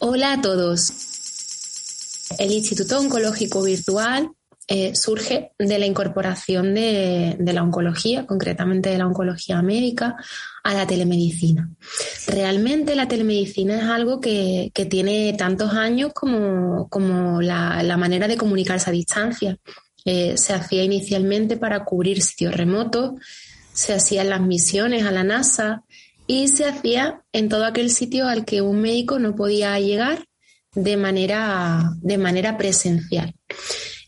Hola a todos. El Instituto Oncológico Virtual eh, surge de la incorporación de, la oncología, concretamente de la oncología médica, a la telemedicina. Realmente la telemedicina es algo que, tiene tantos años como, la, manera de comunicarse a distancia. Eh, se hacía inicialmente para cubrir sitios remotos, se hacían las misiones a la NASA y se hacía en todo aquel sitio al que un médico no podía llegar de manera, de manera presencial.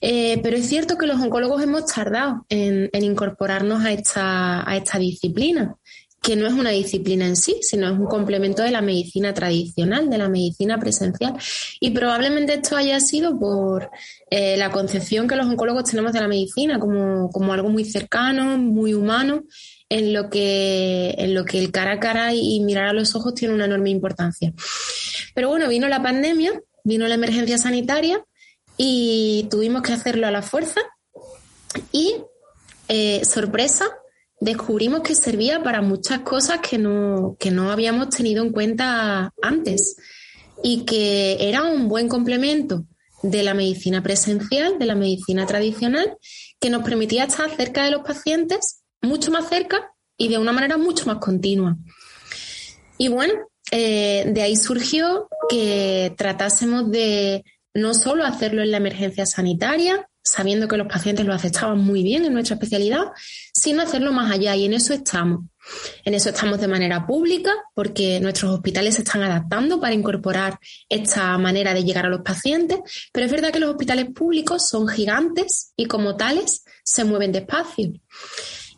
Eh, pero es cierto que los oncólogos hemos tardado en, incorporarnos a esta, a esta disciplina, que no es una disciplina en sí, sino es un complemento de la medicina tradicional, de la medicina presencial. Y probablemente esto haya sido por eh, la concepción que los oncólogos tenemos de la medicina como, como, algo muy cercano, muy humano, en lo, que, en lo que el cara a cara y mirar a los ojos tiene una enorme importancia. Pero bueno, vino la pandemia, vino la emergencia sanitaria y tuvimos que hacerlo a la fuerza y, eh, sorpresa, descubrimos que servía para muchas cosas que no, que no habíamos tenido en cuenta antes y que era un buen complemento de la medicina presencial, de la medicina tradicional, que nos permitía estar cerca de los pacientes, mucho más cerca y de una manera mucho más continua. Y bueno, eh, de ahí surgió que tratásemos de no solo hacerlo en la emergencia sanitaria, sabiendo que los pacientes lo aceptaban muy bien en nuestra especialidad, sino hacerlo más allá y en eso estamos. En eso estamos de manera pública porque nuestros hospitales se están adaptando para incorporar esta manera de llegar a los pacientes, pero es verdad que los hospitales públicos son gigantes y como tales se mueven despacio.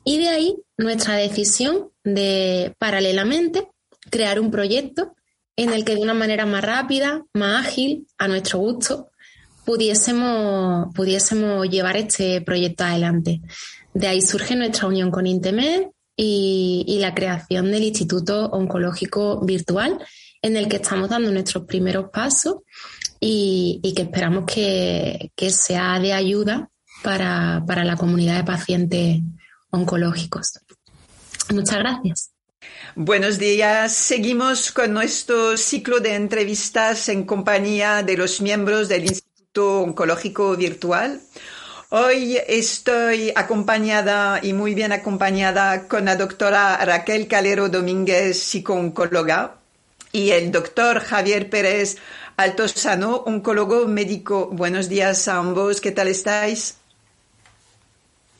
Y de ahí nuestra decisión de paralelamente crear un proyecto en el que de una manera más rápida, más ágil, a nuestro gusto, pudiésemos, pudiésemos llevar este proyecto adelante. De ahí surge nuestra unión con Intemed y, la creación del Instituto Oncológico Virtual, en el que estamos dando nuestros primeros pasos y, que esperamos que, sea de ayuda para, para la comunidad de pacientes oncológicos. Muchas gracias. Buenos días. Seguimos con nuestro ciclo de entrevistas en compañía de los miembros del Instituto Oncológico Virtual. Hoy estoy acompañada y muy bien acompañada con la doctora Raquel Calero Domínguez, psicooncóloga, y el doctor Javier Pérez Altosano, oncólogo médico. Buenos días a ambos. ¿Qué tal estáis?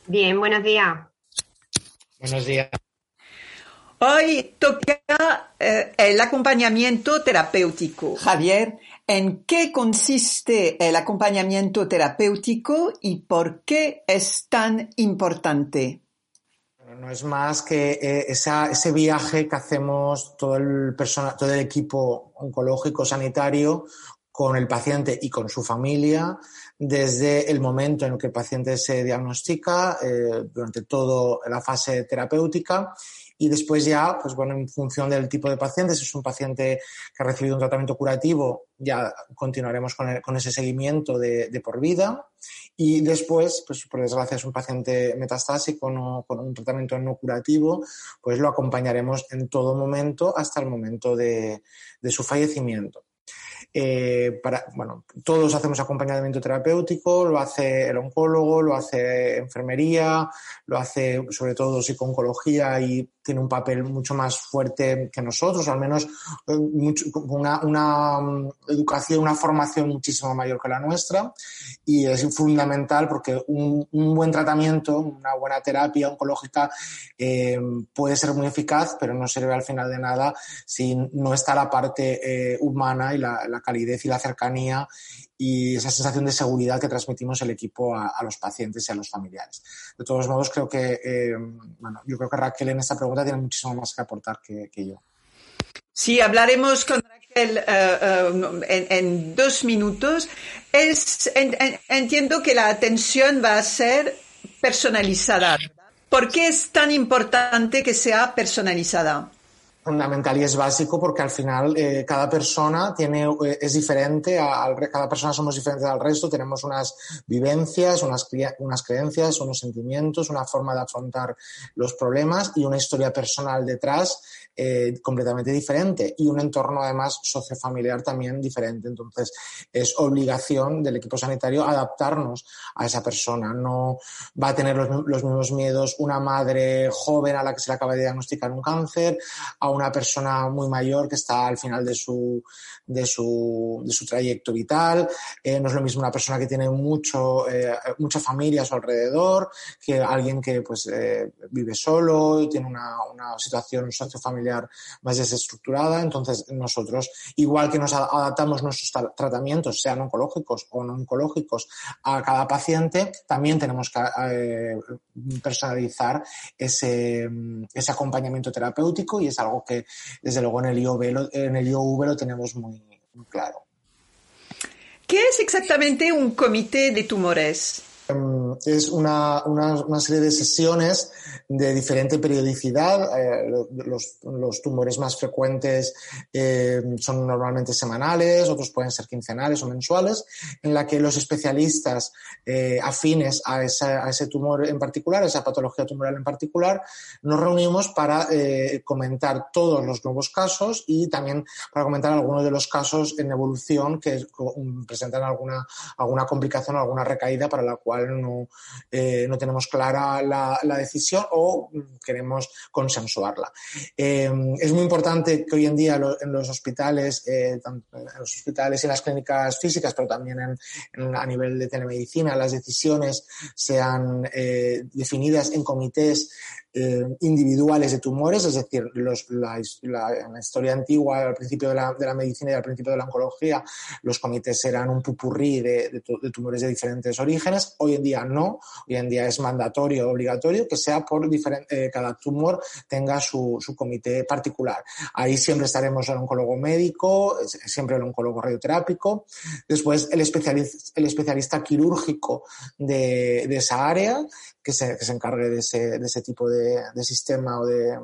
Bien, buenos días. Buenos días. Hoy toca eh, el acompañamiento terapéutico. Javier, ¿en qué consiste el acompañamiento terapéutico y por qué es tan importante? no es más que eh, ese viaje que hacemos todo el, todo el equipo oncológico sanitario con el paciente y con su familia desde el momento en que el paciente se diagnostica, eh, durante toda la fase terapéutica y después ya, pues bueno, en función del tipo de paciente, si es un paciente que ha recibido un tratamiento curativo, ya continuaremos con, con ese seguimiento de, de, por vida. Y después, pues por desgracia es un paciente metastásico no, con un tratamiento no curativo, pues lo acompañaremos en todo momento hasta el momento de, de su fallecimiento. Eh, bueno, todos hacemos acompañamiento terapéutico, lo hace el oncólogo, lo hace enfermería, lo hace sobre todo psico-oncología y tiene un papel mucho más fuerte que nosotros, al menos eh, una, mm, educación, una formación muchísimo mayor que la nuestra. Y es fundamental porque un, buen tratamiento, una buena terapia oncológica eh, puede ser muy eficaz, pero no sirve al final de nada si no está la parte humana y la, calidez y la cercanía y esa sensación de seguridad que transmitimos el equipo a, los pacientes y a los familiares. De todos modos, creo que, eh, bueno, yo creo que Raquel en esta pregunta tiene muchísimo más que aportar que, que yo. Sí, hablaremos con Raquel uh, en, en, dos minutos. Entiendo que la atención va a ser personalizada. ¿Por qué es tan importante que sea personalizada? Fundamental y es básico porque al final eh, cada persona tiene, eh, es diferente, al, cada persona somos diferentes al resto, tenemos unas vivencias, unas, unas creencias, unos sentimientos, una forma de afrontar los problemas y una historia personal detrás eh, completamente diferente y un entorno además sociofamiliar también diferente. Entonces es obligación del equipo sanitario adaptarnos a esa persona. No va a tener los, los mismos miedos una madre joven a la que se le acaba de diagnosticar un cáncer, a una persona muy mayor que está al final de su, de su, de su trayecto vital. Eh, no es lo mismo una persona que tiene mucho, eh, mucha familia a su alrededor que alguien que pues, eh, vive solo y tiene una, una situación sociofamiliar más desestructurada. Entonces, nosotros, igual que nos adaptamos nuestros tratamientos, sean oncológicos o no oncológicos, a cada paciente, también tenemos que personalizar ese, ese acompañamiento terapéutico y es algo que, desde luego, en el IOV lo, en el IOV lo tenemos muy claro. ¿Qué es exactamente un comité de tumores? Em, es una, una, una, serie de sesiones de diferente periodicidad. Eh, los, los, tumores más frecuentes eh, son normalmente semanales, otros pueden ser quincenales o mensuales, en la que los especialistas eh, afines a, esa, a, ese tumor en particular, a esa patología tumoral en particular, nos reunimos para eh, comentar todos los nuevos casos y también para comentar algunos de los casos en evolución que presentan alguna, alguna complicación, alguna recaída para la cual no, eh, no tenemos clara la, decisión o queremos consensuarla. Eh, es muy importante que hoy en día en los hospitales, eh, en los hospitales y en las clínicas físicas, pero también a nivel de telemedicina, las decisiones sean eh, definidas en comités eh, individuales de tumores, es decir, la, en la historia antigua, al principio de la, medicina y al principio de la oncología, los comités eran un pupurrí de, tumores de diferentes orígenes. Hoy en día no, hoy en día es mandatorio, obligatorio que sea por diferente, eh, cada tumor tenga su, comité particular. Ahí siempre estaremos el oncólogo médico, siempre el oncólogo radioterápico, después el especialista, quirúrgico de esa área, que se, que se encargue de ese, de ese tipo de, de sistema o de,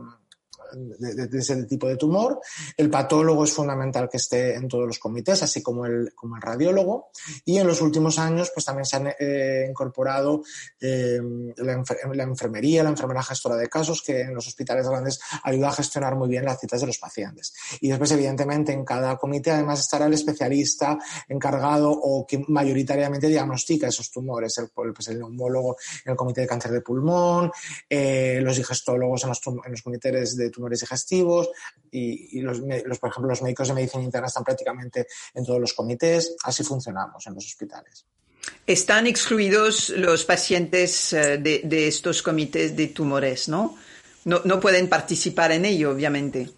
de, de, ese tipo de tumor. El patólogo es fundamental que esté en todos los comités, así como el, como el radiólogo. Y en los últimos años, pues también se han eh, incorporado eh, la, enfer la, enfermería, la enfermera gestora de casos, que en los hospitales grandes ayuda a gestionar muy bien las citas de los pacientes. Y después, evidentemente, en cada comité además estará el especialista encargado o que mayoritariamente diagnostica esos tumores, el, pues el neumólogo en el comité de cáncer de pulmón, eh, los digestólogos en los, en los comités de tumores digestivos y, y los, los, por ejemplo, los médicos de medicina interna están prácticamente en todos los comités. Así funcionamos en los hospitales. Están excluidos los pacientes eh, de, de estos comités de tumores, ¿no? ¿no? No pueden participar en ello, obviamente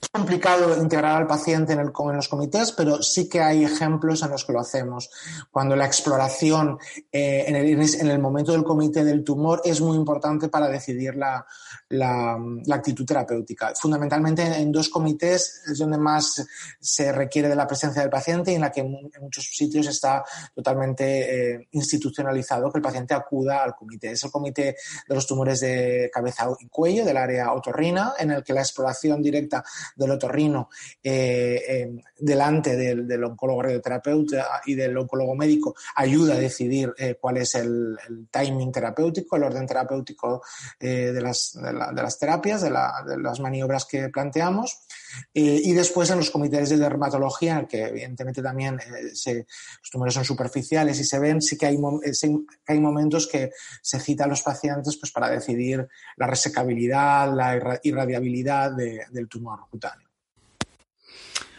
es complicado integrar al paciente en, el, en, los comités, pero sí que hay ejemplos en los que lo hacemos. Cuando la exploración eh, en, el, en, el, momento del comité del tumor es muy importante para decidir la, la, la, actitud terapéutica. Fundamentalmente en dos comités es donde más se requiere de la presencia del paciente y en la que en muchos sitios está totalmente eh, institucionalizado que el paciente acuda al comité. Es el comité de los tumores de cabeza y cuello del área otorrina, en el que la exploración directa del otorrino eh, eh, delante del, oncólogo radioterapeuta y del oncólogo médico ayuda a decidir cuál es el, timing terapéutico, el orden terapéutico de las, de, las terapias, de, la, de, las maniobras que planteamos. y después en los comités de dermatología, que evidentemente también se, los tumores son superficiales y se ven, sí que hay, sí que hay momentos que se cita a los pacientes pues, para decidir la resecabilidad, la irradiabilidad de, del tumor cutáneo.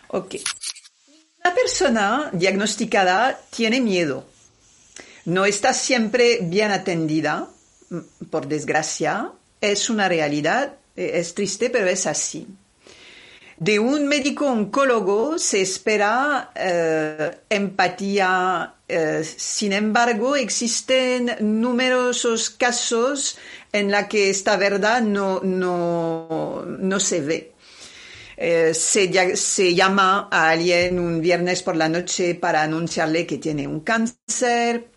Ok. Una persona diagnosticada tiene miedo. No está siempre bien atendida, por desgracia. Es una realidad, es triste, pero es así. De un médico oncólogo se espera eh, empatía. Eh, sin embargo, existen numerosos casos en la que esta verdad no, no, no se ve. Eh, se, llama a alguien un viernes por la noche para anunciarle que tiene un cáncer.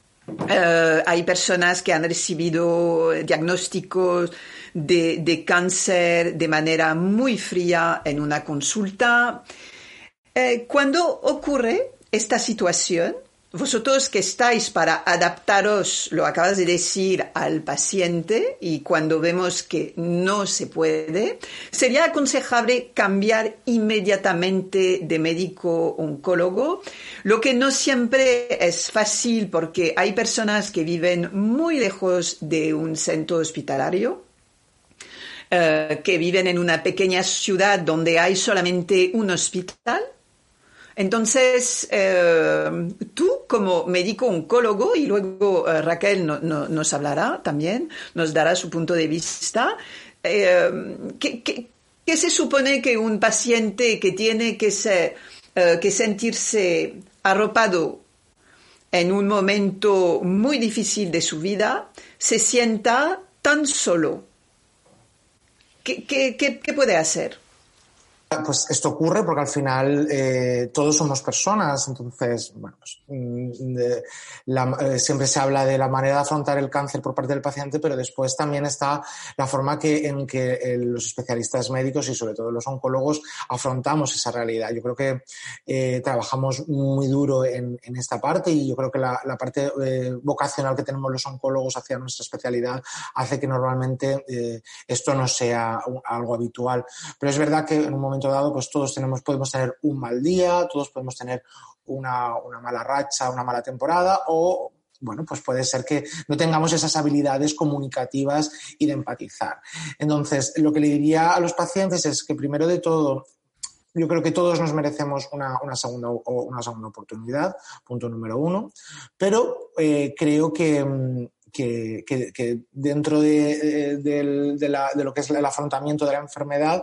Eh, hay personas que han recibido diagnósticos de, cáncer de manera muy fría en una consulta. Eh, cuando ocurre esta situación, vosotros que estáis para adaptaros, lo acabas de decir, al paciente y cuando vemos que no se puede, sería aconsejable cambiar inmediatamente de médico oncólogo, lo que no siempre es fácil porque hay personas que viven muy lejos de un centro hospitalario. Eh, que viven en una pequeña ciudad donde hay solamente un hospital entonces, eh, tú como médico oncólogo, y luego eh, Raquel nos hablará también, nos dará su punto de vista, ¿qué, se supone que un paciente que tiene que, que sentirse arropado en un momento muy difícil de su vida se sienta tan solo? Qué puede hacer? Pues esto ocurre porque al final eh, todos somos personas, entonces, bueno, pues, mm, eh, siempre se habla de la manera de afrontar el cáncer por parte del paciente, pero después también está la forma que, en que eh, los especialistas médicos y sobre todo los oncólogos afrontamos esa realidad. Yo creo que trabajamos muy duro en, esta parte y yo creo que la, parte vocacional que tenemos los oncólogos hacia nuestra especialidad hace que normalmente esto no sea algo habitual. Pero es verdad que en un momento dado, pues todos tenemos, podemos tener un mal día, todos podemos tener una, mala racha, una mala temporada o bueno, pues puede ser que no tengamos esas habilidades comunicativas y de empatizar. Entonces, lo que le diría a los pacientes es que primero de todo, yo creo que todos nos merecemos una, segunda, una segunda oportunidad, punto número uno, pero eh, creo que, que, dentro de, de, lo que es el afrontamiento de la enfermedad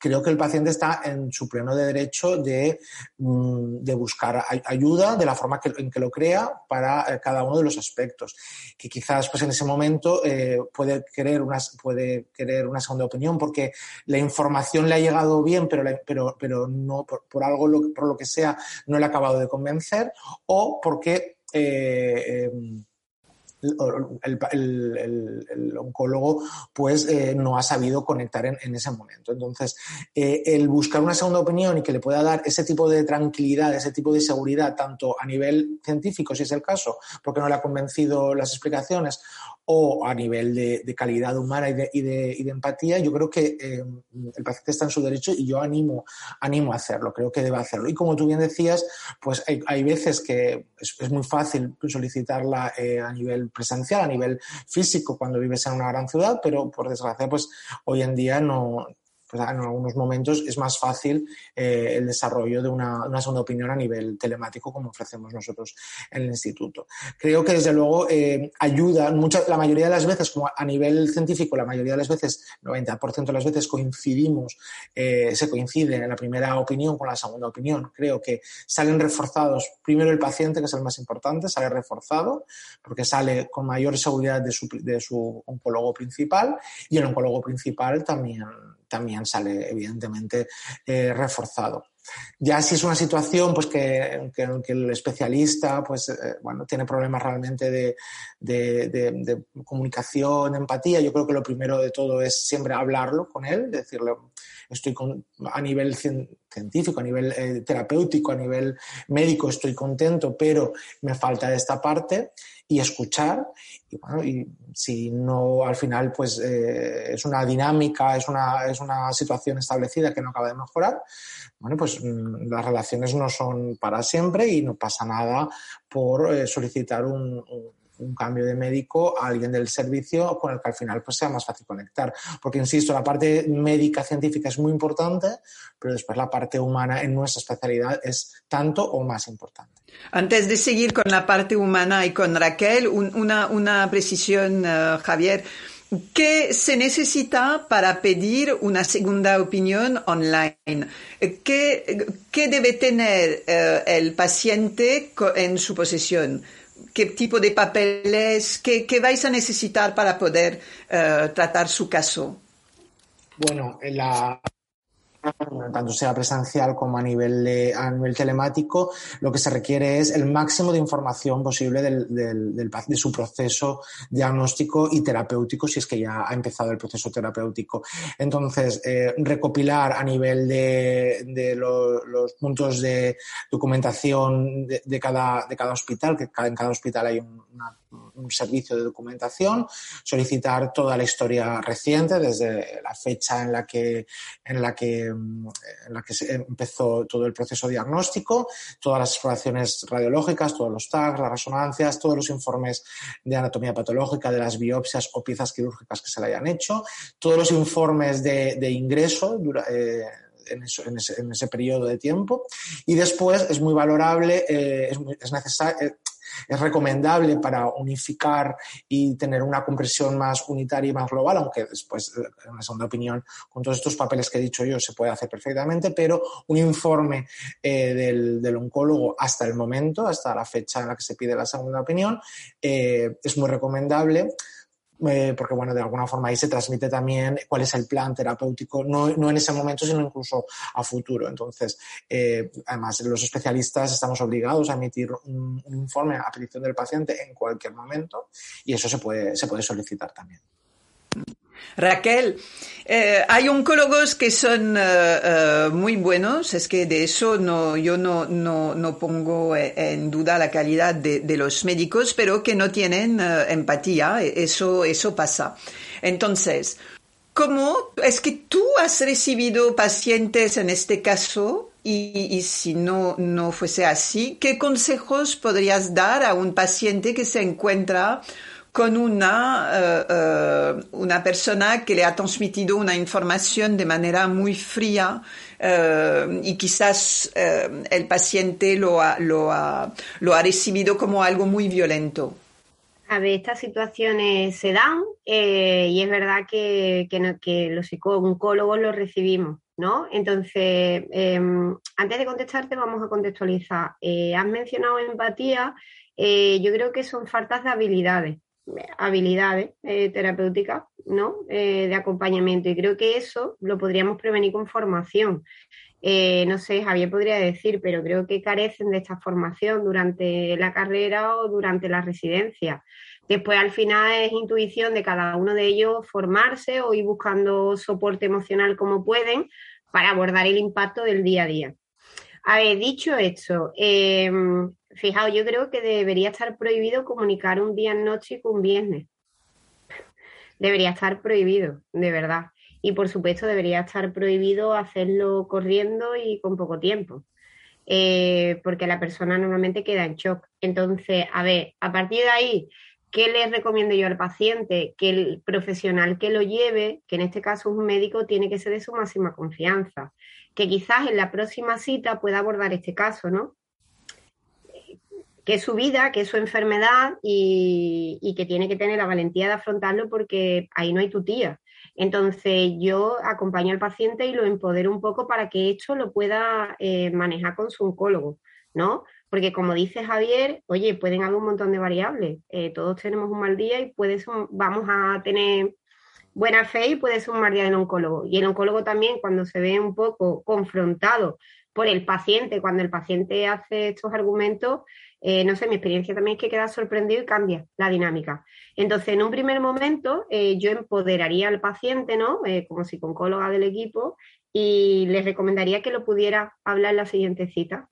creo que el paciente está en su pleno derecho de, mm, de buscar ayuda de la forma que, en que lo crea para eh, cada uno de los aspectos. Que quizás pues, en ese momento eh, puede, querer una, puede querer una segunda opinión porque la información le ha llegado bien, pero, pero, pero no por, algo, por lo que sea, no le ha acabado de convencer o porque... Eh, em, el, oncólogo pues eh, no ha sabido conectar en, ese momento. Entonces, eh, el buscar una segunda opinión y que le pueda dar ese tipo de tranquilidad, ese tipo de seguridad, tanto a nivel científico, si es el caso, porque no le ha convencido las explicaciones, o a nivel de, calidad humana y de, y de, empatía, yo creo que eh, el paciente está en su derecho y yo animo, animo a hacerlo, creo que debe hacerlo. Y como tú bien decías, pues hay, veces que es, muy fácil solicitarla eh, a nivel presencial, a nivel físico, cuando vives en una gran ciudad, pero por desgracia, pues hoy en día no, pues, en algunos momentos es más fácil eh, el desarrollo de una, segunda opinión a nivel telemático como ofrecemos nosotros en el instituto. Creo que desde luego eh, ayuda, mucha, la mayoría de las veces, como a nivel científico, la mayoría de las veces, 90% de las veces coincidimos, eh, se coincide en la primera opinión con la segunda opinión. Creo que salen reforzados, primero el paciente, que es el más importante, sale reforzado porque sale con mayor seguridad de su, de su oncólogo principal y el oncólogo principal también también sale evidentemente eh, reforzado. Ya si es una situación pues que, el especialista pues eh, bueno tiene problemas realmente de, de, comunicación, de empatía, yo creo que lo primero de todo es siempre hablarlo con él, decirle estoy a nivel científico, a nivel eh, terapéutico, a nivel médico estoy contento, pero me falta esta parte y escuchar. Y bueno, y si no al final pues eh, es una dinámica, es una, es una situación establecida que no acaba de mejorar, bueno, pues mm, las relaciones no son para siempre y no pasa nada por eh, solicitar un un cambio de médico a alguien del servicio con el que al final pues sea más fácil conectar. Porque, insisto, la parte médica científica es muy importante, pero después la parte humana en nuestra especialidad es tanto o más importante. Antes de seguir con la parte humana y con Raquel, una, una, precisión, eh, Javier. ¿Qué se necesita para pedir una segunda opinión online? ¿Qué, qué debe tener eh, el paciente en su posesión? Qué tipo de papeles, qué, qué vais a necesitar para poder uh, tratar su caso. Bueno, la, tanto sea presencial como a nivel, de, a nivel telemático, lo que se requiere es el máximo de información posible del, del, del, de su proceso diagnóstico y terapéutico, si es que ya ha empezado el proceso terapéutico. Entonces, eh, recopilar a nivel de, de lo, los puntos de documentación de, de, cada, de cada hospital, que en cada hospital hay un, una, un servicio de documentación, solicitar toda la historia reciente, desde la fecha en la que, en la que en la que se empezó todo el proceso diagnóstico, todas las exploraciones radiológicas, todos los tags, las resonancias, todos los informes de anatomía patológica, de las biopsias o piezas quirúrgicas que se le hayan hecho, todos los informes de, ingreso. Eh, en, ese, periodo de tiempo. Y después es muy valorable, eh, es, es necesario, eh, es recomendable para unificar y tener una compresión más unitaria y más global, aunque después, en la segunda opinión, con todos estos papeles que he dicho yo, se puede hacer perfectamente, pero un informe eh, del, del, oncólogo hasta el momento, hasta la fecha en la que se pide la segunda opinión, eh, es muy recomendable eh, porque bueno, de alguna forma ahí se transmite también cuál es el plan terapéutico, no, en ese momento, sino incluso a futuro. Entonces, eh, además, los especialistas estamos obligados a emitir un, un, informe a petición del paciente en cualquier momento y eso se puede, se puede solicitar también. Raquel, eh, hay oncólogos que son uh, uh, muy buenos, es que de eso no, yo no, no, no pongo en duda la calidad de, los médicos, pero que no tienen empatía, eso, eso pasa. Entonces, ¿cómo es que tú has recibido pacientes en este caso? Y, y, si no, no fuese así, ¿qué consejos podrías dar a un paciente que se encuentra con una, uh, uh, una persona que le ha transmitido una información de manera muy fría uh, y quizás el paciente lo ha, lo, ha, lo ha recibido como algo muy violento. A ver, estas situaciones se dan eh, y es verdad que, que, los oncólogos los recibimos, ¿no? Entonces, eh, antes de contestarte, vamos a contextualizar. Eh, has mencionado empatía, eh, yo creo que son faltas de habilidades habilidades eh, terapéuticas, ¿no? Eh, de acompañamiento. Y creo que eso lo podríamos prevenir con formación. Eh, no sé, Javier podría decir, pero creo que carecen de esta formación durante la carrera o durante la residencia. Después, al final, es intuición de cada uno de ellos formarse o ir buscando soporte emocional como pueden para abordar el impacto del día a día. A ver, dicho esto, eh, fijaos, yo creo que debería estar prohibido comunicar un diagnóstico un viernes. Debería estar prohibido, de verdad. Y por supuesto debería estar prohibido hacerlo corriendo y con poco tiempo. Eh, porque la persona normalmente queda en shock. Entonces, a ver, a partir de ahí, ¿qué le recomiendo yo al paciente? Que el profesional que lo lleve, que en este caso es un médico, tiene que ser de su máxima confianza. Que quizás en la próxima cita pueda abordar este caso, ¿no? Que es su vida, que es su enfermedad y, que tiene que tener la valentía de afrontarlo porque ahí no hay tu tía. Entonces yo acompaño al paciente y lo empodero un poco para que esto lo pueda eh, manejar con su oncólogo, ¿no? Porque como dice Javier, oye, pueden haber un montón de variables. Eh, todos tenemos un mal día y puede vamos a tener buena fe y puede ser un mal día del oncólogo. Y el oncólogo también, cuando se ve un poco confrontado por el paciente, cuando el paciente hace estos argumentos, eh, no sé, mi experiencia también es que queda sorprendido y cambia la dinámica. Entonces, en un primer momento, eh, yo empoderaría al paciente, ¿no? Eh, como psicóloga del equipo, y les recomendaría que lo pudiera hablar en la siguiente cita.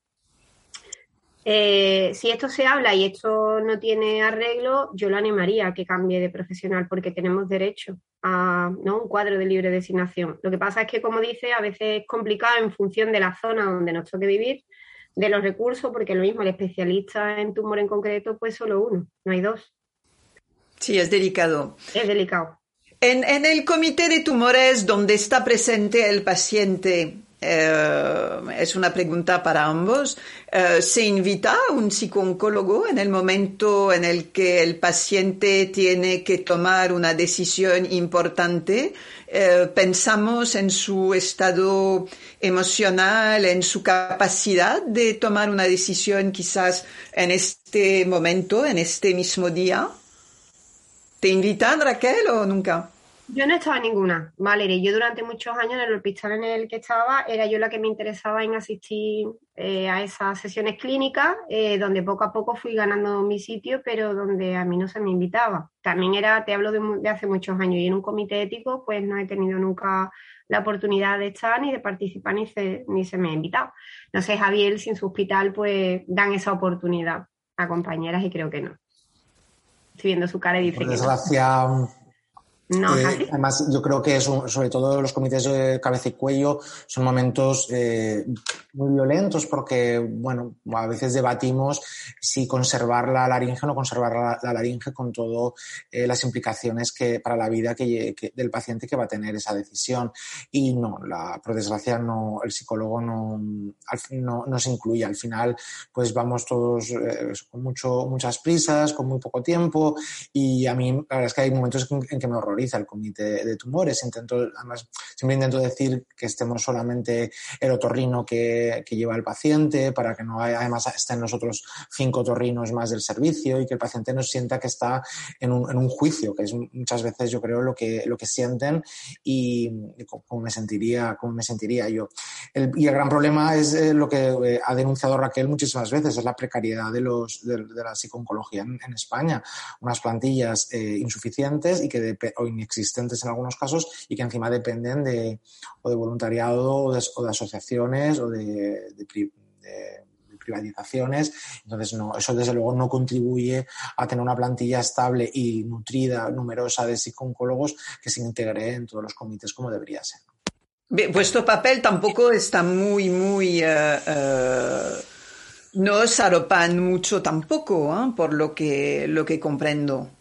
Eh, si esto se habla y esto no tiene arreglo, yo lo animaría a que cambie de profesional porque tenemos derecho a ¿no? un cuadro de libre designación. Lo que pasa es que, como dice, a veces es complicado en función de la zona donde nos toque vivir de los recursos, porque lo mismo, el especialista en tumor en concreto, pues solo uno, no hay dos. Sí, es delicado. Es delicado. En, en el comité de tumores donde está presente el paciente, eh, es una pregunta para ambos. Eh, ¿Se invita a un psicooncólogo en el momento en el que el paciente tiene que tomar una decisión importante? Eh, pensamos en su estado emocional, en su capacidad de tomar una decisión quizás en este momento, en este mismo día. ¿Te invitan, Raquel, o nunca? Yo no estaba en ninguna, Valeria. Yo durante muchos años en el hospital en el que estaba, era yo la que me interesaba en asistir eh, a esas sesiones clínicas, eh, donde poco a poco fui ganando mi sitio, pero donde a mí no se me invitaba. También era, te hablo de, hace muchos años, y en un comité ético, pues no he tenido nunca la oportunidad de estar ni de participar, ni se, ni se me ha invitado. No sé, Javier, sin su hospital, pues dan esa oportunidad a compañeras y creo que no. Estoy viendo su cara y dice que no. Eh, además, yo creo que sobre todo los comités de cabeza y cuello son momentos eh, muy violentos porque, bueno, a veces debatimos si conservar la laringe o no conservar la, laringe con todas eh, las implicaciones que para la vida que, del paciente que va a tener esa decisión. Y no, la, por desgracia, no, el psicólogo no, no, no se incluye. Al final, pues vamos todos con mucho, muchas prisas, con muy poco tiempo y a mí la verdad es que hay momentos en que me horror el comité de tumores. Intento, además, siempre intento decir que estemos solamente el otorrino que, lleva el paciente para que no haya, además estén los otros cinco otorrinos más del servicio y que el paciente no sienta que está en un, en un juicio, que es muchas veces yo creo lo que, lo que sienten y, cómo me sentiría, cómo me sentiría yo. y el gran problema es eh, lo que eh, ha denunciado Raquel muchísimas veces, es la precariedad de, los, de, la psiconcología en, España. Unas plantillas eh, insuficientes y que de, existentes en algunos casos y que encima dependen de, o de voluntariado o de, asociaciones o de, privatizaciones. Entonces, no, eso desde luego no contribuye a tener una plantilla estable y nutrida, numerosa de psicólogos que se integre en todos los comités como debería ser. vuestro papel tampoco está muy, muy... Uh, uh, no os arropan mucho tampoco, ¿eh? por lo que, lo que comprendo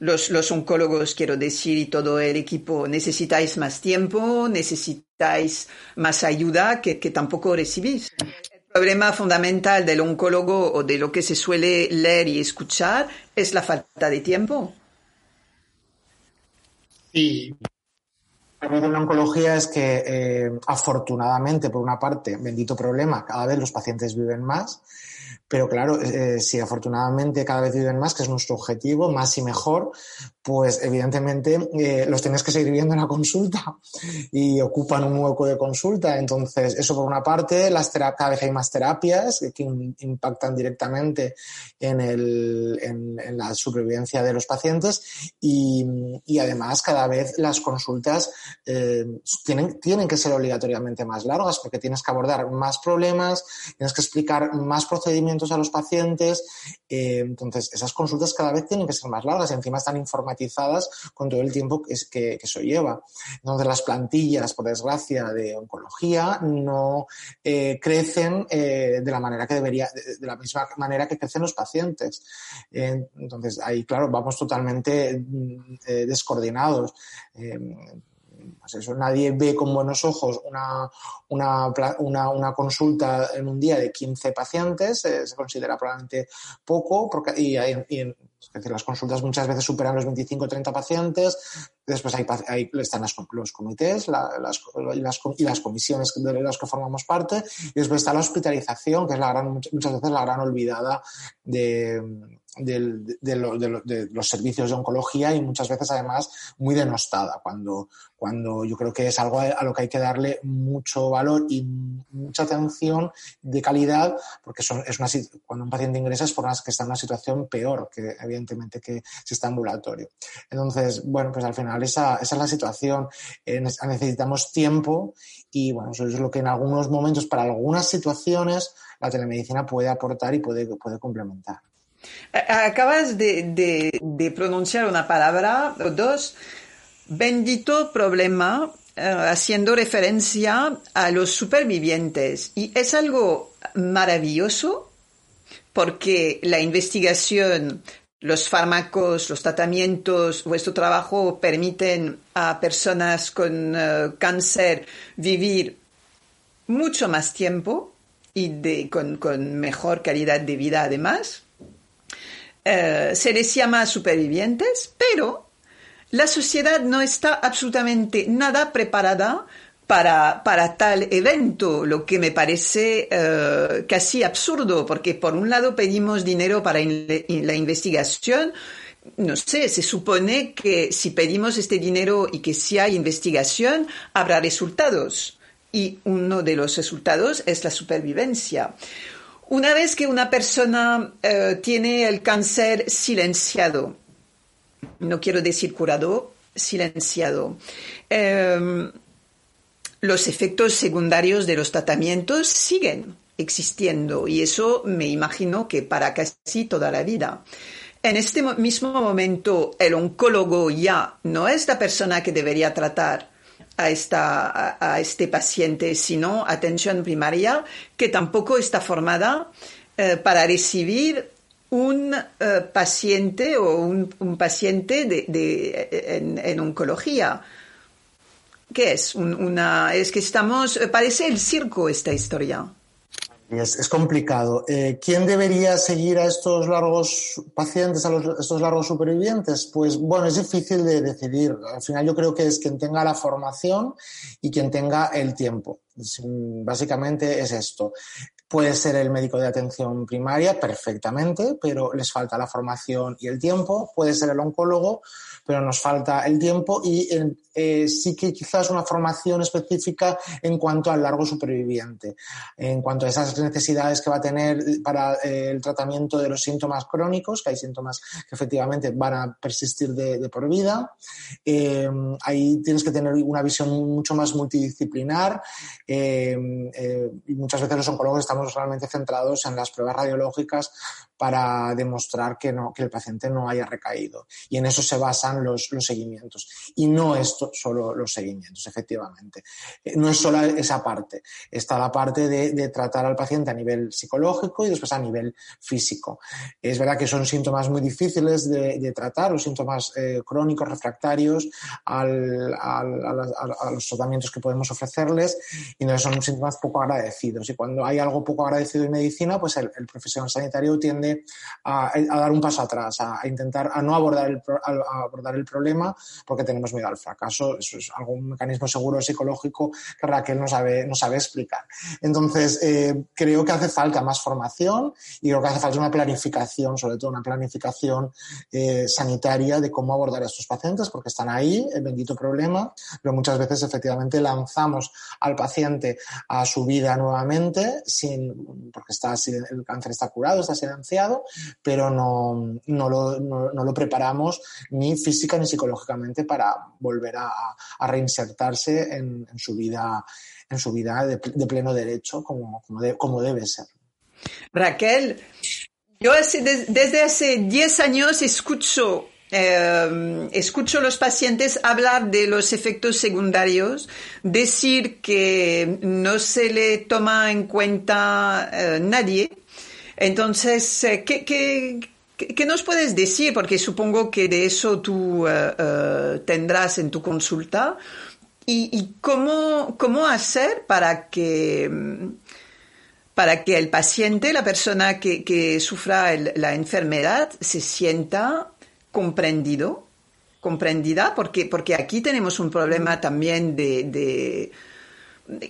los, oncólogos, quiero decir, y todo el equipo, necesitáis más tiempo, necesitáis más ayuda que, tampoco recibís. El problema fundamental del oncólogo o de lo que se suele leer y escuchar es la falta de tiempo. Sí. Problema de la oncología es que, eh, afortunadamente, por una parte, bendito problema, cada vez los pacientes viven más pero claro, eh, si afortunadamente cada vez viven más, que es nuestro objetivo, más y mejor, pues evidentemente eh, los tienes que seguir viendo en la consulta y ocupan un hueco de consulta. Entonces, eso por una parte, las cada vez hay más terapias que impactan directamente en, la supervivencia de los pacientes y, además cada vez las consultas eh, tienen, tienen que ser obligatoriamente más largas porque tienes que abordar más problemas, tienes que explicar más procedimientos a los pacientes. Eh, entonces, esas consultas cada vez tienen que ser más largas y encima están informatizadas con todo el tiempo que, eso lleva. Entonces, las plantillas, por desgracia, de oncología no eh, crecen eh, de la manera que debería, de, la misma manera que crecen los pacientes. entonces, ahí, claro, vamos totalmente mm, descoordinados pues nadie ve con buenos ojos una, una, consulta en un día de 15 pacientes, eh, se considera probablemente poco, porque, y, las consultas muchas veces superan los 25 o 30 pacientes, después hay, están los comités las, y las comisiones de las que formamos parte, y después está la hospitalización, que es la gran, muchas veces la gran olvidada de de, los servicios de oncología y muchas veces además muy denostada, cuando, cuando yo creo que es algo a, lo que hay que darle mucho valor y mucha atención de calidad, porque es una, cuando un paciente ingresa es por las que está en una situación peor que evidentemente que si está ambulatorio. Entonces, bueno, pues al final esa, esa es la situación. Eh, necesitamos tiempo y bueno, eso es lo que en algunos momentos, para algunas situaciones, la telemedicina puede aportar y puede, puede complementar. Acabas de, pronunciar una palabra o dos, bendito problema, eh, haciendo referencia a los supervivientes. Y es algo maravilloso porque la investigación, los fármacos, los tratamientos, vuestro trabajo permiten a personas con eh, cáncer vivir mucho más tiempo y con mejor calidad de vida además. Eh, se les llama supervivientes, pero la sociedad no está absolutamente nada preparada para, para tal evento, lo que me parece eh, casi absurdo, porque por un lado pedimos dinero para la investigación, no sé, se supone que si pedimos este dinero y que si hay investigación, habrá resultados. Y uno de los resultados es la supervivencia. Una vez que una persona eh, tiene el cáncer silenciado, no quiero decir curado, silenciado, em, los efectos secundarios de los tratamientos siguen existiendo y eso me imagino que para casi toda la vida. En este mismo momento, el oncólogo ya no es la persona que debería tratar a, esta, a, este paciente, sino atención primaria, que tampoco está formada eh, para recibir un eh, paciente o un, paciente de, en, oncología. ¿Qué es? una, es que estamos, parece el circo esta historia. Es, complicado. Eh, ¿Quién debería seguir a estos largos pacientes, a, estos largos supervivientes? Pues bueno, es difícil de decidir. Al final yo creo que es quien tenga la formación y quien tenga el tiempo. Básicamente es esto. Puede ser el médico de atención primaria perfectamente, pero les falta la formación y el tiempo. Puede ser el oncólogo, pero nos falta el tiempo y eh, sí que quizás una formación específica en cuanto al largo superviviente, en cuanto a esas necesidades que va a tener para eh, el tratamiento de los síntomas crónicos, que hay síntomas que efectivamente van a persistir de, por vida. Eh, ahí tienes que tener una visión mucho más multidisciplinar y muchas veces los oncólogos estamos realmente centrados en las pruebas radiológicas para demostrar que, no, que el paciente no haya recaído. Y en eso se basan los, los seguimientos. Y no es solo los seguimientos, efectivamente. Eh, no es solo esa parte. Está la parte de, de, tratar al paciente a nivel psicológico y después a nivel físico. Es verdad que son síntomas muy difíciles de, de tratar, los síntomas eh, crónicos refractarios al, al, a, a, los tratamientos que podemos ofrecerles y no son síntomas poco agradecidos. Y cuando hay algo poco agradecido en medicina, pues el, el profesional sanitario tiende a, dar un paso atrás, a, intentar, a no abordar el, abordar el problema porque tenemos miedo al fracaso. Eso es algún mecanismo seguro psicológico que Raquel no sabe, no sabe explicar. Entonces, eh, creo que hace falta más formación y creo que hace falta una planificación, sobre todo una planificación eh, sanitaria de cómo abordar a estos pacientes porque están ahí, el bendito problema, pero muchas veces efectivamente lanzamos al paciente a su vida nuevamente sin, porque está, el cáncer está curado, está silenciado pero no, no, lo, preparamos ni física ni psicológicamente para volver a, reinsertarse en, su vida, en su vida de, pleno derecho como, como, debe ser. Raquel, yo desde hace 10 años escucho eh, escucho a los pacientes hablar de los efectos secundarios, decir que no se le toma en cuenta eh, nadie entonces, eh, ¿qué, qué, nos puedes decir? Porque supongo que de eso tú eh, eh, tendrás en tu consulta. ¿Y, cómo, cómo, hacer para que, para que el paciente, la persona que, sufra la enfermedad, se sienta comprendido, comprendida? Porque, porque aquí tenemos un problema también de,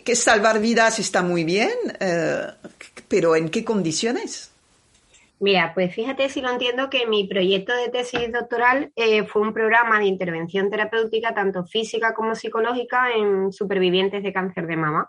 que salvar vidas está muy bien, pero ¿en qué condiciones? Mira, pues fíjate si lo entiendo que mi proyecto de tesis doctoral eh, fue un programa de intervención terapéutica, tanto física como psicológica, en supervivientes de cáncer de mama.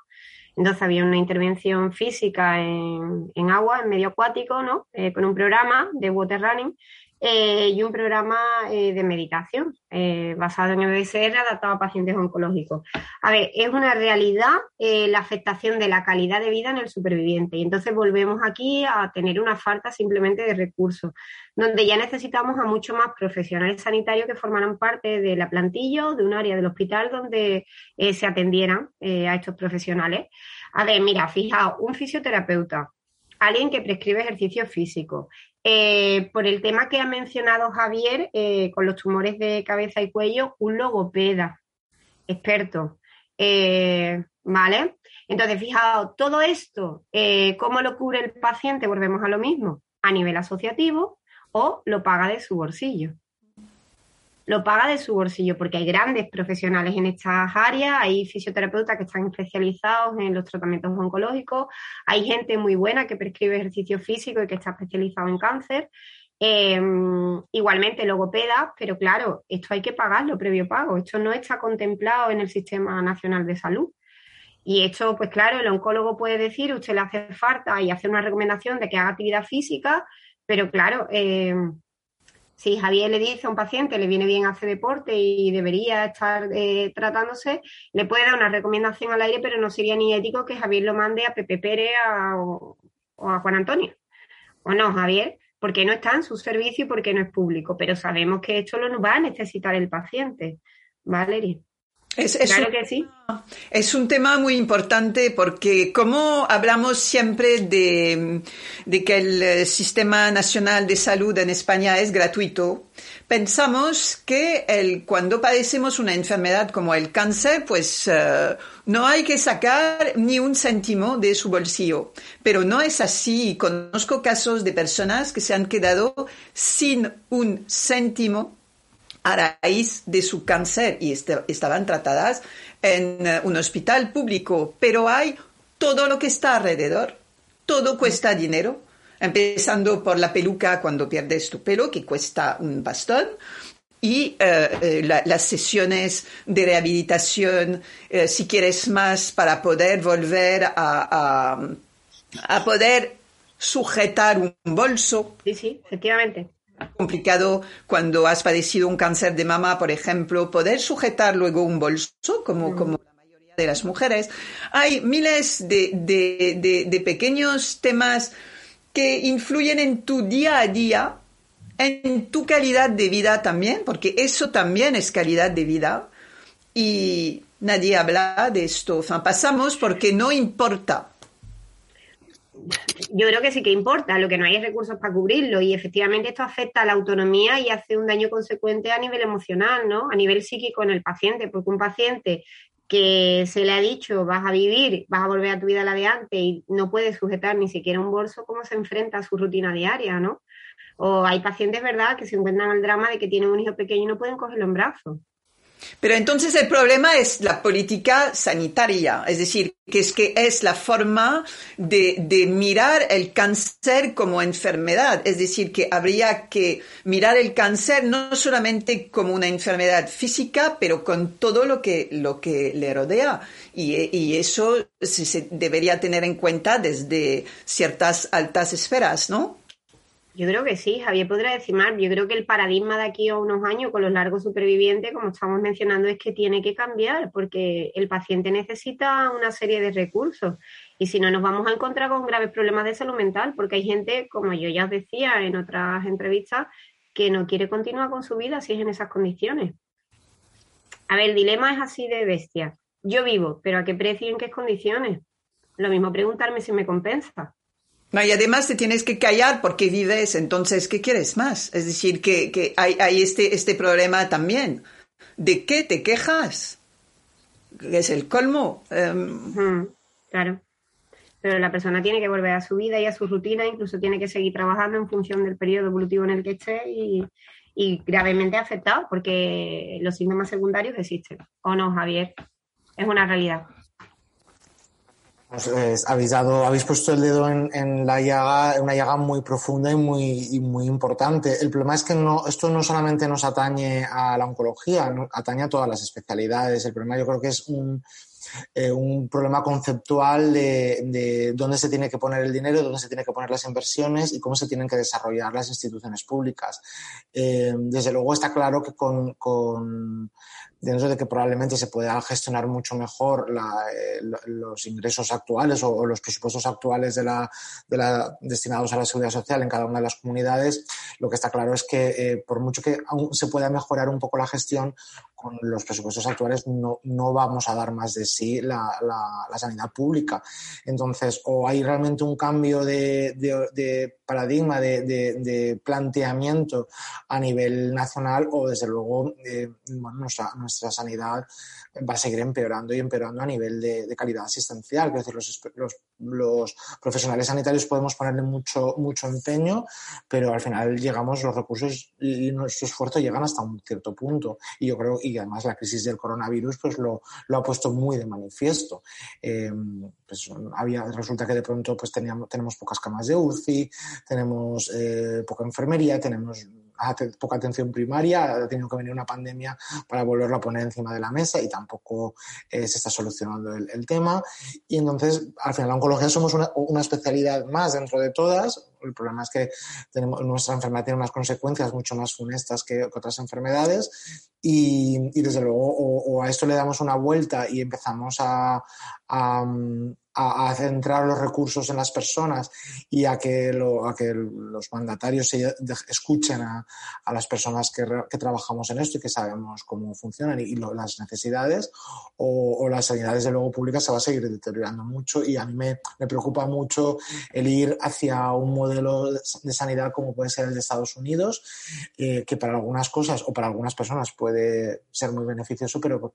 Entonces había una intervención física en, agua, en medio acuático, ¿no? Eh, con un programa de water running eh, y un programa eh, de meditación eh, basado en BSR adaptado a pacientes oncológicos. A ver, es una realidad la afectación de la calidad de vida en el superviviente y entonces volvemos aquí a tener una falta simplemente de recursos, donde ya necesitamos a muchos más profesionales sanitarios que formaran parte de la plantilla o de un área del hospital donde se atendieran a estos profesionales. A ver, mira, fijaos, un fisioterapeuta, alguien que prescribe ejercicio físico, eh, por el tema que ha mencionado Javier, eh, con los tumores de cabeza y cuello, un logopeda experto. Eh, ¿Vale? Entonces, fijaos, todo esto, ¿cómo lo cubre el paciente? Volvemos a lo mismo, a nivel asociativo o lo paga de su bolsillo lo paga de su bolsillo, porque hay grandes profesionales en estas áreas, hay fisioterapeutas que están especializados en los tratamientos oncológicos, hay gente muy buena que prescribe ejercicio físico y que está especializado en cáncer, Em, igualmente logopedas, pero claro, esto hay que pagarlo previo pago. Esto no está contemplado en el Sistema Nacional de Salud. Y esto, pues claro, el oncólogo puede decir, usted le hace falta y hacer una recomendación de que haga actividad física, pero claro, em, si Javier le dice a un paciente le viene bien hacer deporte y debería estar eh, tratándose, le puede dar una recomendación al aire, pero no sería ni ético que Javier lo mande a Pepe Pérez o, o a Juan Antonio. O no, Javier, porque no está en su servicio y porque no es público, pero sabemos que esto lo va a necesitar el paciente. Valeria. Es, claro un, que sí. Es un tema muy importante porque como hablamos siempre de, de, que el Sistema Nacional de Salud en España es gratuito, pensamos que el, cuando padecemos una enfermedad como el cáncer, pues uh, no hay que sacar ni un céntimo de su bolsillo. Pero no es así. Conozco casos de personas que se han quedado sin un céntimo a raíz de su cáncer y este, estaban tratadas en uh, un hospital público. Pero hay todo lo que está alrededor. Todo cuesta dinero empezando por la peluca cuando pierdes tu pelo, que cuesta un bastón, y eh, eh, las sesiones de rehabilitación, eh, si quieres más, para poder volver a, a, poder sujetar un bolso. Sí, sí, efectivamente complicado cuando has padecido un cáncer de mama, por ejemplo, poder sujetar luego un bolso, como, mm. como la mayoría de las mujeres. Hay miles de, de, de, de pequeños temas que influyen en tu día a día, en tu calidad de vida también, porque eso también es calidad de vida. Y nadie habla de esto. Pasamos porque no importa. Yo creo que sí que importa, lo que no hay es recursos para cubrirlo y efectivamente esto afecta a la autonomía y hace un daño consecuente a nivel emocional, ¿no? A nivel psíquico en el paciente, porque un paciente que se le ha dicho vas a vivir, vas a volver a tu vida la de antes y no puedes sujetar ni siquiera un bolso, ¿cómo se enfrenta a su rutina diaria, no? O hay pacientes, ¿verdad?, que se encuentran el drama de que tienen un hijo pequeño y no pueden cogerlo en brazos. Pero entonces el problema es la política sanitaria, es decir, que es que es la forma de, de, mirar el cáncer como enfermedad, es decir, que habría que mirar el cáncer no solamente como una enfermedad física, pero con todo lo que, lo que le rodea. Y, y eso se, se debería tener en cuenta desde ciertas altas esferas, ¿no? Yo creo que sí, Javier podrá decir más. Yo creo que el paradigma de aquí a unos años con los largos supervivientes, como estamos mencionando, es que tiene que cambiar porque el paciente necesita una serie de recursos y si no nos vamos a encontrar con graves problemas de salud mental porque hay gente, como yo ya os decía en otras entrevistas, que no quiere continuar con su vida si es en esas condiciones. A ver, el dilema es así de bestia. Yo vivo, pero ¿a qué precio y en qué condiciones? Lo mismo preguntarme si me compensa. No, y además te tienes que callar porque vives, entonces, ¿qué quieres más? Es decir, que, que hay, hay, este, este problema también. ¿De qué te quejas? Es el colmo. Um... claro. Pero la persona tiene que volver a su vida y a su rutina, incluso tiene que seguir trabajando en función del periodo evolutivo en el que esté y gravemente afectado porque los síntomas secundarios existen. ¿O no, Javier? Es una realidad. Pues, habéis, dado, habéis puesto el dedo en, la llaga, una llaga muy profunda y muy, importante. El problema es que no, esto no solamente nos atañe a la oncología, atañe a todas las especialidades. El problema yo creo que es un, eh, un problema conceptual de, dónde se tiene que poner el dinero, dónde se tiene que poner las inversiones y cómo se tienen que desarrollar las instituciones públicas. Eh, desde luego está claro que con, con dentro de que probablemente se pueda gestionar mucho mejor eh, los ingresos actuales o, los presupuestos actuales de la, de la, destinados a la seguridad social en cada una de las comunidades, lo que está claro es que eh, por mucho que aún se pueda mejorar un poco la gestión, con los presupuestos actuales no, no vamos a dar más de sí la, la, sanidad pública. Entonces, o hay realmente un cambio de, de, paradigma, de, de, planteamiento a nivel nacional, o desde luego eh, bueno, nuestra, nuestra sanidad va a seguir empeorando y empeorando a nivel de, calidad asistencial. Es decir, los, los, profesionales sanitarios podemos ponerle mucho, mucho empeño, pero al final llegamos, los recursos y nuestro esfuerzo llegan hasta un cierto punto. Y yo creo, y además la crisis del coronavirus pues lo, lo ha puesto muy de manifiesto. Eh, pues había, resulta que de pronto pues teníamos, tenemos pocas camas de UCI, tenemos eh, poca enfermería, tenemos poca atención primaria, ha tenido que venir una pandemia para volverlo a poner encima de la mesa y tampoco eh, se está solucionando el, tema. Y entonces, al final, la oncología somos una, especialidad más dentro de todas. El problema es que tenemos, nuestra enfermedad tiene unas consecuencias mucho más funestas que, otras enfermedades y, desde luego, o, a esto le damos una vuelta y empezamos a, a a, centrar los recursos en las personas y a que, lo, a que los mandatarios se escuchen a, a las personas que, que, trabajamos en esto y que sabemos cómo funcionan y, las necesidades, o, o, la sanidad, desde luego, pública se va a seguir deteriorando mucho y a mí me, me preocupa mucho el ir hacia un modelo de sanidad como puede ser el de Estados Unidos, eh, que para algunas cosas o para algunas personas puede ser muy beneficioso, pero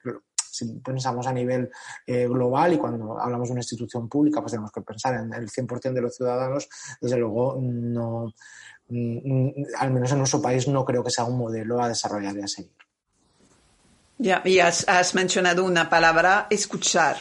si pensamos a nivel eh, global y cuando hablamos de una institución pública, pues tenemos que pensar en el 100% de los ciudadanos, desde luego no, mm, al menos en nuestro país no creo que sea un modelo a desarrollar y a seguir. Ya, y has, has mencionado una palabra, escuchar.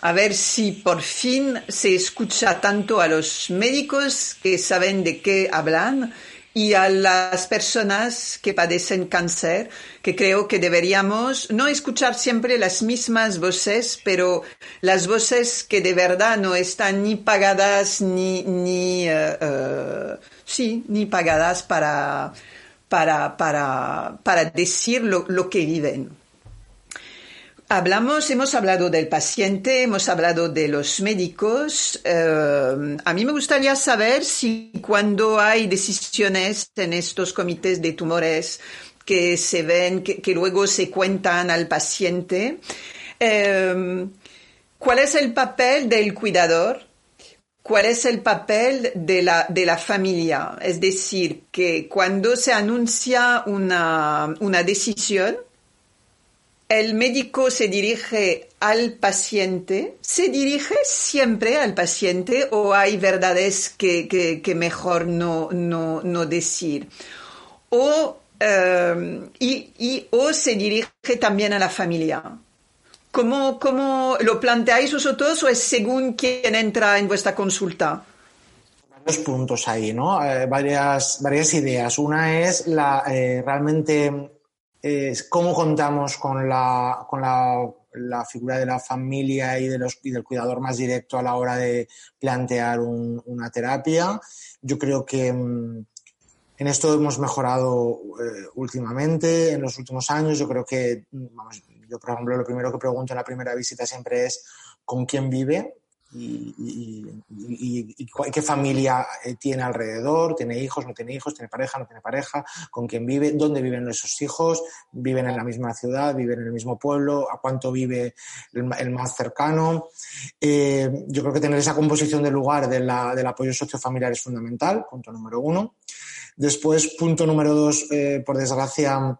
A ver si por fin se escucha tanto a los médicos que saben de qué hablan y a las personas que padecen cáncer, que creo que deberíamos no escuchar siempre las mismas voces, pero las voces que de verdad no están ni pagadas ni, ni eh, sí, ni pagadas para, para, para, para decir lo, lo que viven. Hablamos, hemos hablado del paciente, hemos hablado de los médicos. Eh, a mí me gustaría saber si cuando hay decisiones en estos comités de tumores que se ven, que, luego se cuentan al paciente, eh, ¿cuál es el papel del cuidador? ¿Cuál es el papel de la, de la familia? Es decir, que cuando se anuncia una, una decisión, el médico se dirige al paciente, se dirige siempre al paciente o hay verdades que, mejor no, no, decir. O, em, y, o se dirige también a la familia. ¿Cómo, ¿Cómo, lo planteáis vosotros o es según quién entra en vuestra consulta? Varios puntos ahí, ¿no? Eh, varias, varias ideas. Una es la eh, realmente cómo contamos con, la, con la, figura de la familia y, del cuidador más directo a la hora de plantear una terapia. Yo creo que mm, en esto hemos mejorado eh, últimamente, en los últimos años. Yo creo que, mm, yo por ejemplo, lo primero que pregunto en la primera visita siempre es con quién vive, y, qué familia eh, tiene alrededor, tiene hijos, no tiene hijos, tiene pareja, no tiene pareja, con quién vive, dónde viven esos hijos, viven en la misma ciudad, viven en el mismo pueblo, a cuánto vive el, más cercano. Eh, yo creo que tener esa composición del lugar del apoyo sociofamiliar es fundamental, punto número uno. Después, punto número dos, eh, por desgracia,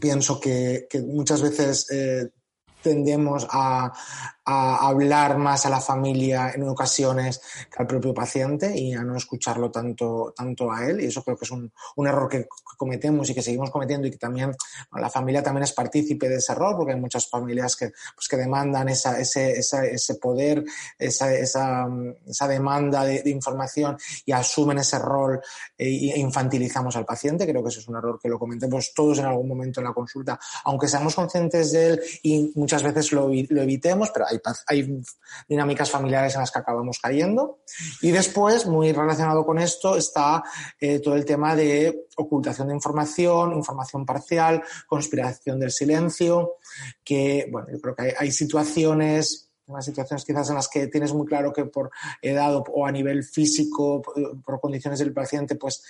pienso que, muchas veces tendemos a, a hablar más a la familia en ocasiones que al propio paciente y a no escucharlo tanto, tanto a él. Y eso creo que es un, un error que cometemos y que seguimos cometiendo y que también la familia también es partícipe de ese error porque hay muchas familias que, pues, que demandan esa, ese, ese poder, esa, esa, esa demanda de, información y asumen ese rol e, infantilizamos al paciente. Creo que eso es un error que lo comentemos todos en algún momento en la consulta, aunque seamos conscientes de él y muchas veces lo, lo evitemos, pero hay hay, dinámicas familiares en las que acabamos cayendo. Y después, muy relacionado con esto, está eh, todo el tema de ocultación de información, información parcial, conspiración del silencio, que, bueno, yo creo que hay, situaciones unas situaciones quizás en las que tienes muy claro que por edad o a nivel físico, por condiciones del paciente, pues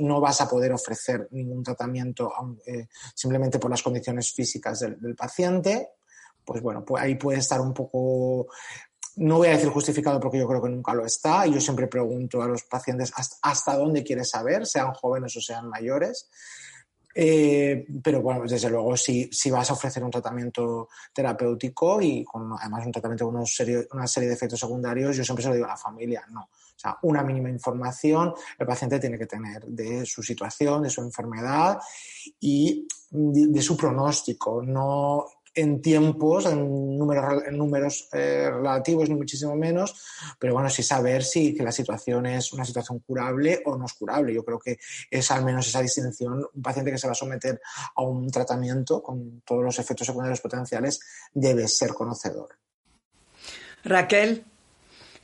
no vas a poder ofrecer ningún tratamiento eh, simplemente por las condiciones físicas del, paciente pues bueno, pues ahí puede estar un poco, no voy a decir justificado porque yo creo que nunca lo está. Yo siempre pregunto a los pacientes hasta, dónde quieres saber, sean jóvenes o sean mayores. Eh, pero bueno, desde luego, si, si, vas a ofrecer un tratamiento terapéutico y con además un tratamiento con una serie, una serie de efectos secundarios, yo siempre se lo digo a la familia, no. O sea, una mínima información el paciente tiene que tener de su situación, de su enfermedad y de su pronóstico. No en tiempos, en números, en números eh, relativos, ni muchísimo menos, pero bueno, sí saber si que la situación es una situación curable o no es curable. Yo creo que es al menos esa distinción. Un paciente que se va a someter a un tratamiento con todos los efectos secundarios potenciales debe ser conocedor. Raquel,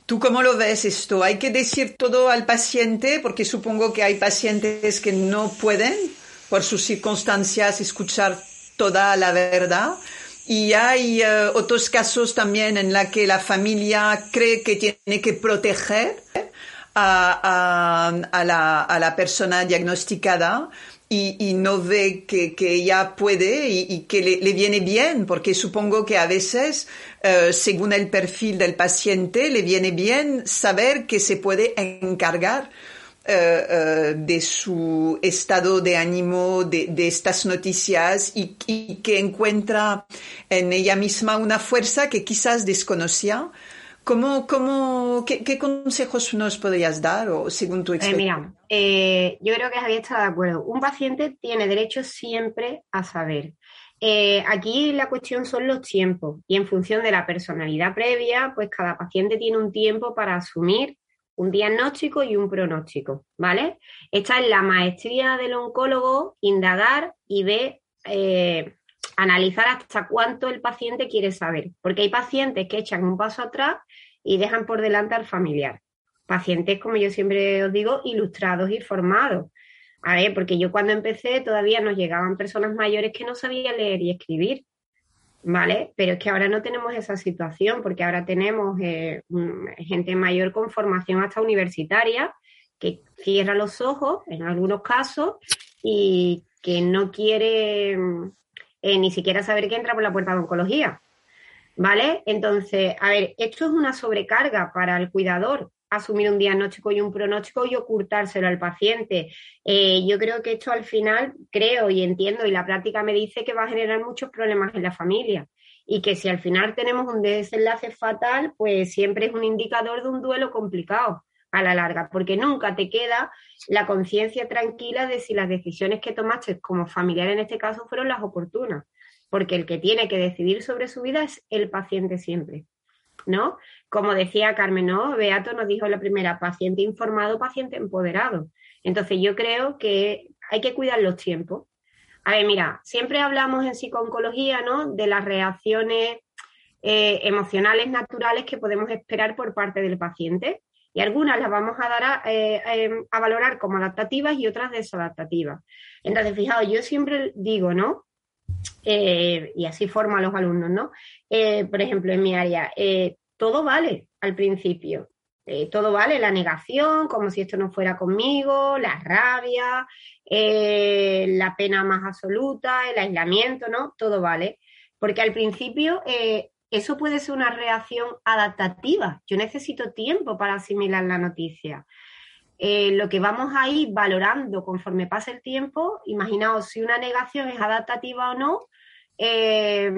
¿Tú cómo lo ves esto? ¿Hay que decir todo al paciente? Porque supongo que hay pacientes que no pueden, por sus circunstancias, escuchar toda la verdad. Y hay eh, otros casos también en la que la familia cree que tiene que proteger a, la, persona diagnosticada y, no ve que, ella puede y, que le, viene bien, porque supongo que a veces, eh, según el perfil del paciente, le viene bien saber que se puede encargar de su estado de ánimo, de, estas noticias y, que encuentra en ella misma una fuerza que quizás desconocía. ¿Cómo, cómo, qué, consejos nos podrías dar o según tu eh, experiencia? mira, yo creo que Javier está de acuerdo. Un paciente tiene derecho siempre a saber. aquí la cuestión son los tiempos y en función de la personalidad previa, pues cada paciente tiene un tiempo para asumir un diagnóstico y un pronóstico, ¿vale? Esta es la maestría del oncólogo, indagar y ver, eh, analizar hasta cuánto el paciente quiere saber, porque hay pacientes que echan un paso atrás y dejan por delante al familiar. Pacientes, como yo siempre os digo, ilustrados y formados. A ver, porque yo cuando empecé todavía nos llegaban personas mayores que no sabían leer y escribir. ¿Vale? Pero es que ahora no tenemos esa situación porque ahora tenemos eh, gente mayor con formación hasta universitaria que cierra los ojos en algunos casos y que no quiere eh, ni siquiera saber que entra por la puerta de oncología, ¿vale? Entonces, a ver, esto es una sobrecarga para el cuidador asumir un diagnóstico y un pronóstico y ocultárselo al paciente. Eh, yo creo que esto al final, creo y entiendo, y la práctica me dice que va a generar muchos problemas en la familia y que si al final tenemos un desenlace fatal, pues siempre es un indicador de un duelo complicado a la larga, porque nunca te queda la conciencia tranquila de si las decisiones que tomaste como familiar en este caso fueron las oportunas, porque el que tiene que decidir sobre su vida es el paciente siempre. ¿No? Como decía Carmen, ¿no? Beato nos dijo la primera, paciente informado, paciente empoderado. Entonces yo creo que hay que cuidar los tiempos. A ver, mira, siempre hablamos en psicooncología, ¿no? De las reacciones eh, emocionales naturales que podemos esperar por parte del paciente. Y algunas las vamos a dar a, eh, em, a valorar como adaptativas y otras desadaptativas. Entonces, fijaos, yo siempre digo, ¿no? Eh, y así forma los alumnos, ¿no? Eh, por ejemplo, en mi área, eh, todo vale al principio. todo vale, la negación, como si esto no fuera conmigo, la rabia, la pena más absoluta, el aislamiento, ¿no? Todo vale. Porque al principio eso puede ser una reacción adaptativa. Yo necesito tiempo para asimilar la noticia. Lo que vamos a ir valorando conforme pase el tiempo, imaginaos si una negación es adaptativa o no, eh,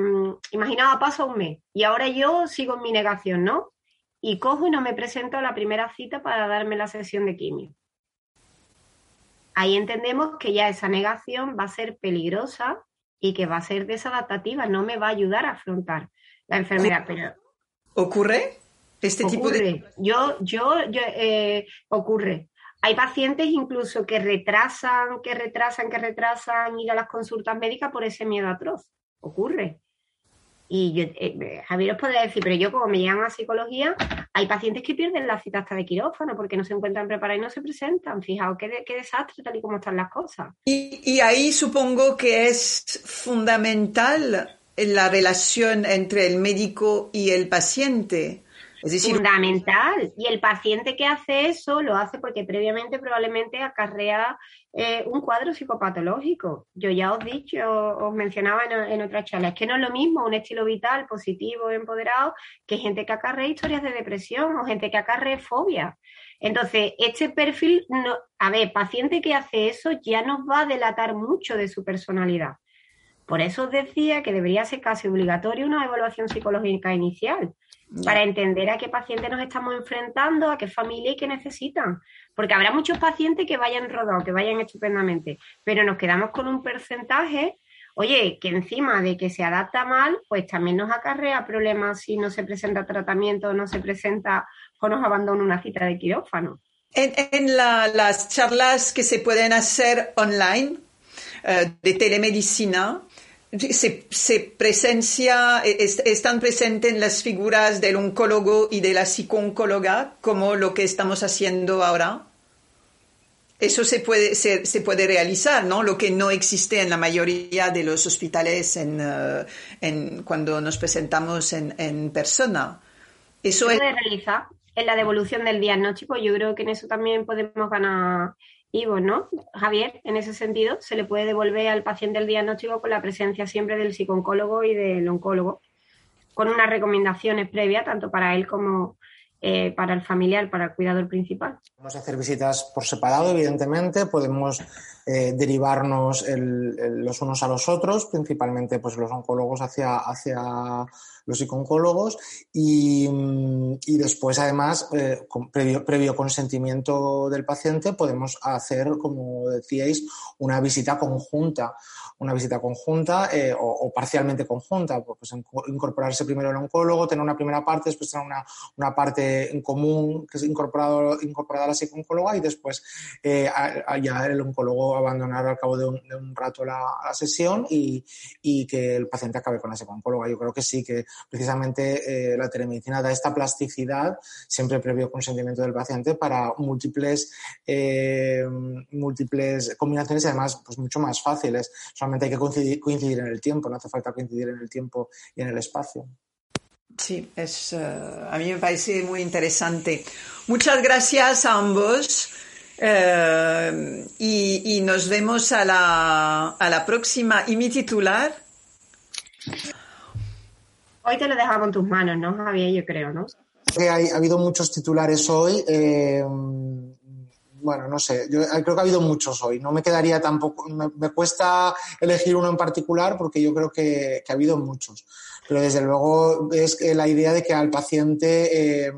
imaginaos paso un mes y ahora yo sigo en mi negación, ¿no? Y cojo y no me presento a la primera cita para darme la sesión de quimio. Ahí entendemos que ya esa negación va a ser peligrosa y que va a ser desadaptativa, no me va a ayudar a afrontar la enfermedad. Pero... ¿Ocurre? Este tipo de. Yo, yo, yo eh, ocurre. Hay pacientes incluso que retrasan, que retrasan, que retrasan ir a las consultas médicas por ese miedo atroz. Ocurre. Y yo, eh, Javier os podría decir, pero yo como me llegan a psicología, hay pacientes que pierden la cita hasta de quirófano porque no se encuentran preparados y no se presentan. Fijaos qué, qué desastre tal y como están las cosas. Y ahí supongo que es fundamental la relación entre el médico y el paciente fundamental. Y el paciente que hace eso lo hace porque previamente probablemente acarrea eh, un cuadro psicopatológico. Yo ya os dicho, os mencionaba en, en otras charlas, es que no es lo mismo un estilo vital positivo, empoderado, que gente que acarrea historias de depresión o gente que acarrea fobia. Entonces, este perfil, no, a ver, paciente que hace eso ya nos va a delatar mucho de su personalidad. Por eso os decía que debería ser casi obligatorio una evaluación psicológica inicial para entender a qué paciente nos estamos enfrentando, a qué familia y qué necesitan. Porque habrá muchos pacientes que vayan rodados, que vayan estupendamente, pero nos quedamos con un porcentaje, oye, que encima de que se adapta mal, pues también nos acarrea problemas si no se presenta tratamiento, no se presenta o nos abandona una cita de quirófano. En, las charlas que se pueden hacer online eh, de telemedicina, se, presencia, están presentes las figuras del oncólogo y de la psicooncóloga como lo que estamos haciendo ahora. Eso se puede, se, puede realizar, ¿no? Lo que no existe en la mayoría de los hospitales en, eh, cuando nos presentamos en, persona. Eso se puede realizar en la devolución del diagnóstico. Yo creo que en eso también podemos ganar y bueno, Javier, en ese sentido, se le puede devolver al paciente el diagnóstico con la presencia siempre del psicooncólogo y del oncólogo, con unas recomendaciones previas, tanto para él como eh, para el familiar, para el cuidador principal. Podemos hacer visitas por separado, evidentemente, podemos eh, derivarnos los unos a los otros, principalmente pues, los oncólogos hacia, hacia los psicooncólogos y, y después además eh, con previo, consentimiento del paciente podemos hacer, como decíais, una visita conjunta, una visita conjunta eh, o, parcialmente conjunta, pues, pues incorporarse primero el oncólogo, tener una primera parte, después tener una, una parte en común que es incorporado, incorporada a la psicooncóloga y después eh, ya el oncólogo abandonar al cabo de un, rato la, sesión y, y, que el paciente acabe con la psicooncóloga. Yo creo que sí que precisamente eh, la telemedicina da esta plasticidad, siempre previo consentimiento del paciente, para múltiples, múltiples combinaciones y además pues mucho más fáciles. Solamente hay que coincidir, en el tiempo, no hace falta coincidir en el tiempo y en el espacio. Sí, es, eh, a mí me parece muy interesante. Muchas gracias a ambos. y, y, nos vemos a la, a la próxima. ¿Y mi titular? Hoy te lo dejamos en tus manos, ¿no, Javier? Yo creo, ¿no? ha habido muchos titulares hoy. Eh, bueno, no sé, yo creo que ha habido muchos hoy. No me quedaría tampoco, me, cuesta elegir uno en particular porque yo creo que, ha habido muchos. Pero desde luego es la idea de que al paciente eh,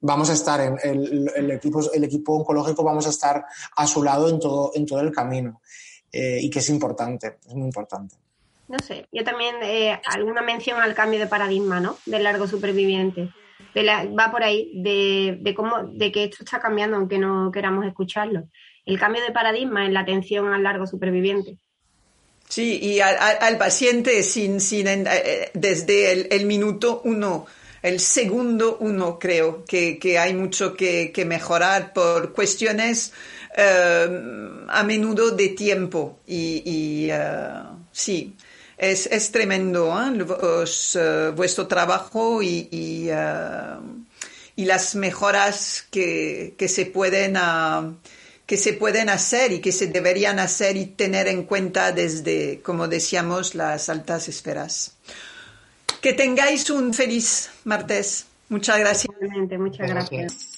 vamos a estar en el, equipo, el equipo oncológico, vamos a estar a su lado en todo, en todo el camino. Eh, y que es importante, es muy importante no sé, yo también eh, alguna mención al cambio de paradigma, ¿no? Del largo superviviente. Va por ahí, de, cómo, de que esto está cambiando, aunque no queramos escucharlo. El cambio de paradigma en la atención al largo superviviente. Sí, y al, paciente sin, sin eh, eh, desde el, minuto uno, el segundo uno, creo que, hay mucho que, mejorar por cuestiones a menudo de tiempo. Y, sí, es, es tremendo ¿eh? eh, vuestro trabajo y, y, eh, y, las mejoras que, que se pueden uh, que se pueden hacer y que se deberían hacer y tener en cuenta desde, como decíamos, las altas esferas. Que tengáis un feliz martes. Muchas gracias. Muchas gracias.